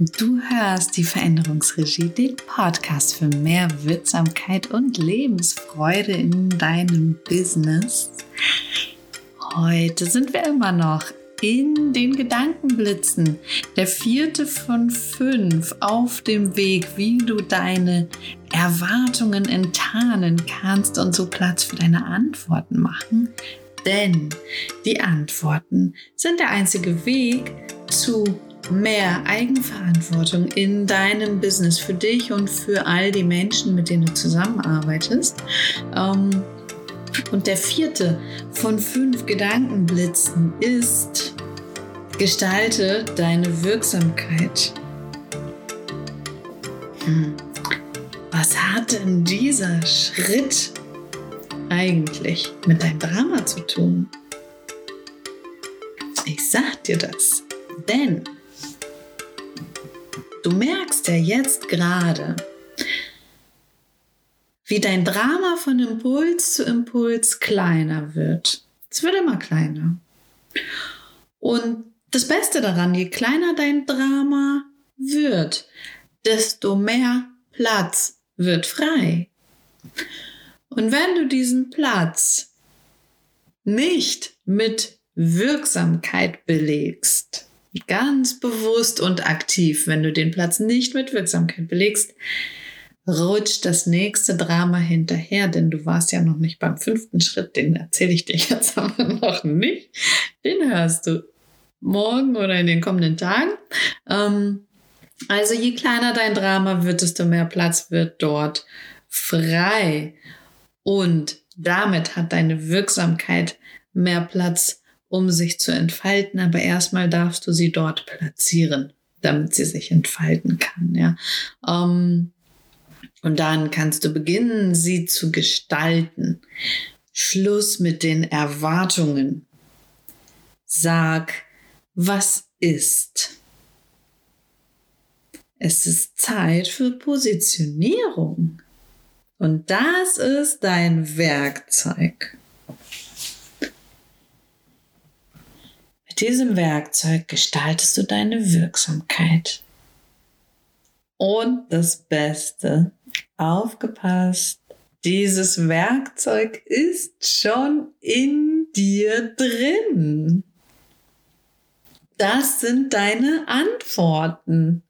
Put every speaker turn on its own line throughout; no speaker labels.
Du hörst die Veränderungsregie, den Podcast für mehr Wirksamkeit und Lebensfreude in deinem Business. Heute sind wir immer noch in den Gedankenblitzen. Der vierte von fünf auf dem Weg, wie du deine Erwartungen enttarnen kannst und so Platz für deine Antworten machen. Denn die Antworten sind der einzige Weg zu mehr Eigenverantwortung in deinem Business für dich und für all die Menschen, mit denen du zusammenarbeitest. Ähm, und der vierte von fünf Gedankenblitzen ist, gestalte deine Wirksamkeit. Hm. Was hat denn dieser Schritt eigentlich mit deinem Drama zu tun? Ich sag dir das, denn Du merkst ja jetzt gerade, wie dein Drama von Impuls zu Impuls kleiner wird. Es wird immer kleiner. Und das Beste daran, je kleiner dein Drama wird, desto mehr Platz wird frei. Und wenn du diesen Platz nicht mit Wirksamkeit belegst, ganz bewusst und aktiv, wenn du den Platz nicht mit Wirksamkeit belegst, rutscht das nächste Drama hinterher, denn du warst ja noch nicht beim fünften Schritt, den erzähle ich dir jetzt aber noch nicht. Den hörst du morgen oder in den kommenden Tagen. Ähm, also je kleiner dein Drama wird, desto mehr Platz wird dort frei. Und damit hat deine Wirksamkeit mehr Platz um sich zu entfalten, aber erstmal darfst du sie dort platzieren, damit sie sich entfalten kann. Ja. Ähm, und dann kannst du beginnen, sie zu gestalten. Schluss mit den Erwartungen. Sag, was ist. Es ist Zeit für Positionierung. Und das ist dein Werkzeug. Mit diesem Werkzeug gestaltest du deine Wirksamkeit. Und das Beste, aufgepasst, dieses Werkzeug ist schon in dir drin. Das sind deine Antworten.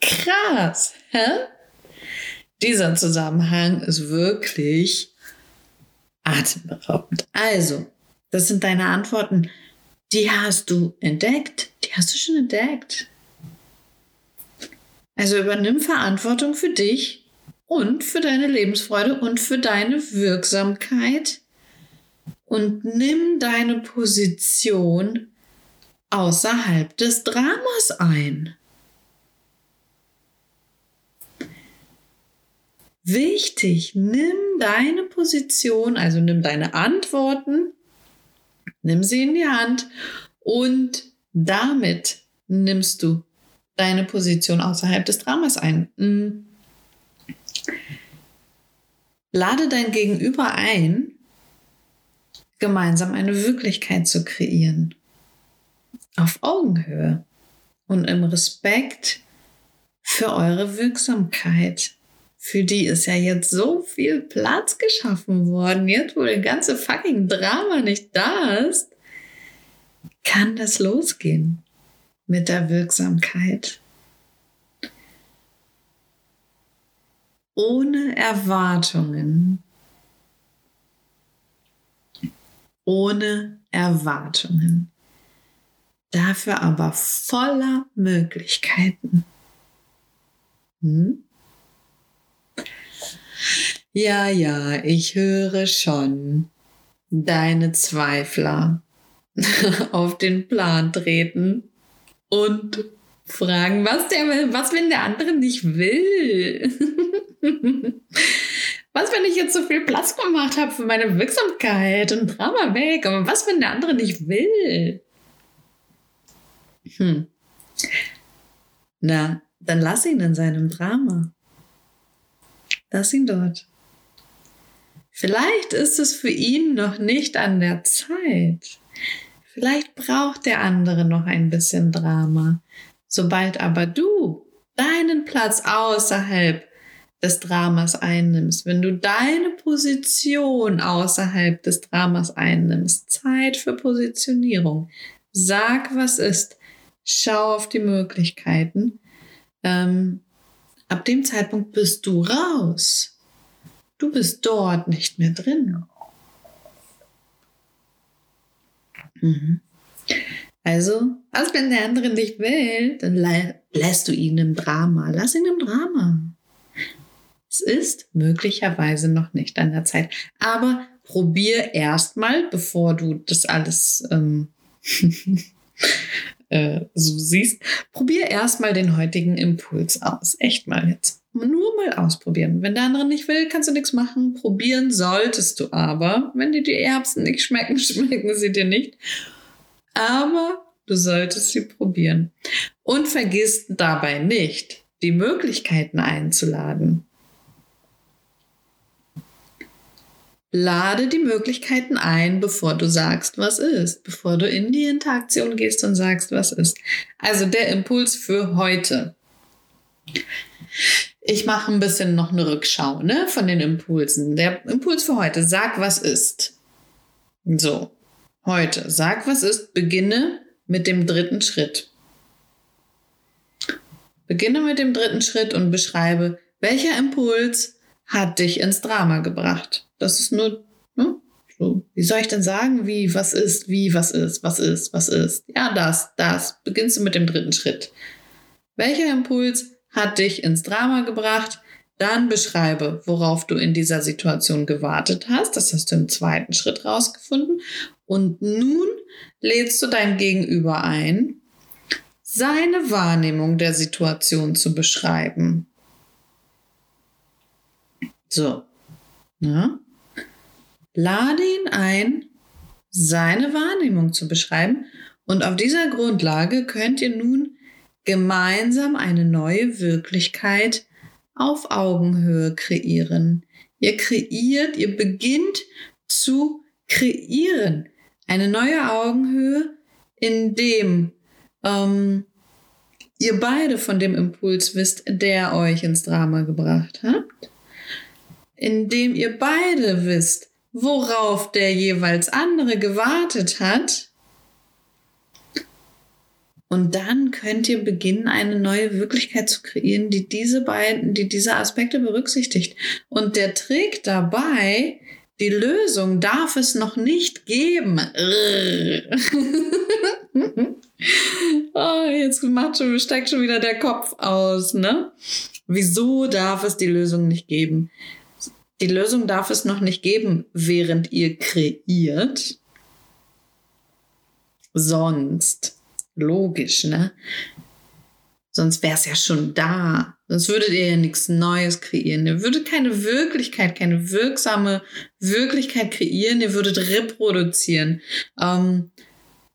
Krass, hä? Dieser Zusammenhang ist wirklich atemberaubend. Also, das sind deine Antworten die hast du entdeckt. Die hast du schon entdeckt. Also übernimm Verantwortung für dich und für deine Lebensfreude und für deine Wirksamkeit und nimm deine Position außerhalb des Dramas ein. Wichtig, nimm deine Position, also nimm deine Antworten Nimm sie in die Hand und damit nimmst du deine Position außerhalb des Dramas ein. Mm. Lade dein Gegenüber ein, gemeinsam eine Wirklichkeit zu kreieren. Auf Augenhöhe und im Respekt für eure Wirksamkeit für die ist ja jetzt so viel Platz geschaffen worden. Jetzt, wo der ganze fucking Drama nicht da ist, kann das losgehen mit der Wirksamkeit. Ohne Erwartungen. Ohne Erwartungen. Dafür aber voller Möglichkeiten. Hm? Ja, ja, ich höre schon deine Zweifler auf den Plan treten und fragen, was der was wenn der andere nicht will? was wenn ich jetzt so viel Platz gemacht habe für meine Wirksamkeit und Drama weg, aber was wenn der andere nicht will? Hm. Na, dann lass ihn in seinem Drama. Lass ihn dort. Vielleicht ist es für ihn noch nicht an der Zeit. Vielleicht braucht der andere noch ein bisschen Drama, Sobald aber du deinen Platz außerhalb des Dramas einnimmst, wenn du deine Position außerhalb des Dramas einnimmst, Zeit für Positionierung, sag, was ist, schau auf die Möglichkeiten. Ähm, ab dem Zeitpunkt bist du raus. Du bist dort nicht mehr drin. Mhm. Also, was wenn der andere nicht will, dann lässt du ihn im Drama. Lass ihn im Drama. Es ist möglicherweise noch nicht an der Zeit. Aber probier erstmal, bevor du das alles ähm, äh, so siehst, probier erstmal den heutigen Impuls aus. Echt mal jetzt. Nur mal ausprobieren. Wenn der andere nicht will, kannst du nichts machen. Probieren solltest du aber. Wenn dir die Erbsen nicht schmecken, schmecken sie dir nicht. Aber du solltest sie probieren. Und vergiss dabei nicht, die Möglichkeiten einzuladen. Lade die Möglichkeiten ein, bevor du sagst, was ist, bevor du in die Interaktion gehst und sagst, was ist. Also der Impuls für heute. Ich mache ein bisschen noch eine Rückschau ne, von den Impulsen. Der Impuls für heute, sag, was ist. So, heute, sag, was ist, beginne mit dem dritten Schritt. Beginne mit dem dritten Schritt und beschreibe, welcher Impuls hat dich ins Drama gebracht. Das ist nur, ne? So, wie soll ich denn sagen, wie, was ist, wie, was ist, was ist, was ist? Ja, das, das. Beginnst du mit dem dritten Schritt. Welcher Impuls hat dich ins Drama gebracht? Dann beschreibe, worauf du in dieser Situation gewartet hast. Das hast du im zweiten Schritt rausgefunden. Und nun lädst du dein Gegenüber ein, seine Wahrnehmung der Situation zu beschreiben. So. Ja. Lade ihn ein, seine Wahrnehmung zu beschreiben und auf dieser Grundlage könnt ihr nun gemeinsam eine neue Wirklichkeit auf Augenhöhe kreieren. Ihr kreiert, ihr beginnt zu kreieren. Eine neue Augenhöhe, in dem ähm, ihr beide von dem Impuls wisst, der euch ins Drama gebracht hat. In dem ihr beide wisst, worauf der jeweils andere gewartet hat. Und dann könnt ihr beginnen, eine neue Wirklichkeit zu kreieren, die diese beiden, die diese Aspekte berücksichtigt. Und der Trick dabei, die Lösung darf es noch nicht geben. oh, jetzt macht schon, steigt schon wieder der Kopf aus, ne? Wieso darf es die Lösung nicht geben? Die Lösung darf es noch nicht geben, während ihr kreiert. Sonst, logisch, ne? Sonst wäre es ja schon da. Sonst würdet ihr ja nichts Neues kreieren. Ihr würdet keine Wirklichkeit, keine wirksame Wirklichkeit kreieren. Ihr würdet reproduzieren. Ähm,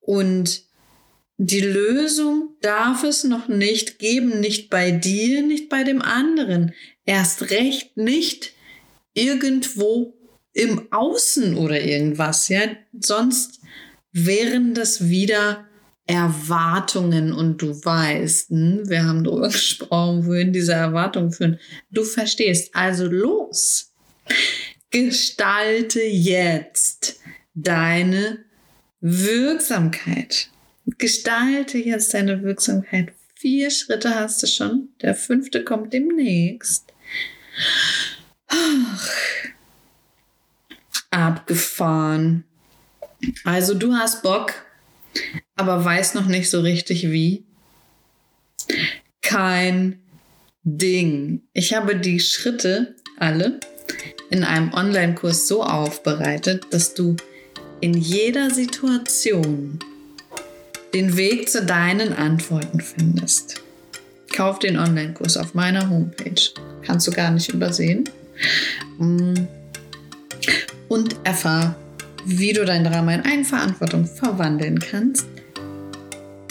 und die Lösung darf es noch nicht geben, nicht bei dir, nicht bei dem anderen. Erst recht nicht irgendwo im Außen oder irgendwas, ja. Sonst wären das wieder Erwartungen und du weißt, hm, wir haben darüber gesprochen, wohin diese Erwartungen führen. Du verstehst. Also los. Gestalte jetzt deine Wirksamkeit. Gestalte jetzt deine Wirksamkeit. Vier Schritte hast du schon. Der fünfte kommt demnächst. Ach, abgefahren. Also du hast Bock, aber weißt noch nicht so richtig wie. Kein Ding. Ich habe die Schritte alle in einem Online-Kurs so aufbereitet, dass du in jeder Situation den Weg zu deinen Antworten findest. Kauf den Online-Kurs auf meiner Homepage. Kannst du gar nicht übersehen. Mm. Und erfahr, wie du dein Drama in Eigenverantwortung verwandeln kannst.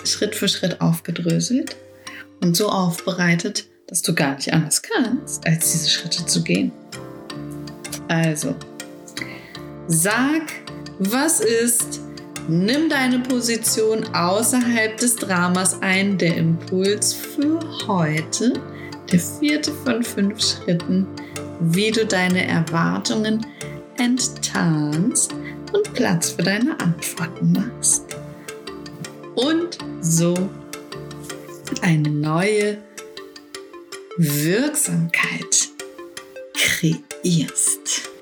Schritt für Schritt aufgedröselt und so aufbereitet, dass du gar nicht anders kannst, als diese Schritte zu gehen. Also, sag, was ist, Nimm deine Position außerhalb des Dramas ein. Der Impuls für heute, der vierte von fünf Schritten, wie du deine Erwartungen enttarnst und Platz für deine Antworten machst. Und so eine neue Wirksamkeit kreierst.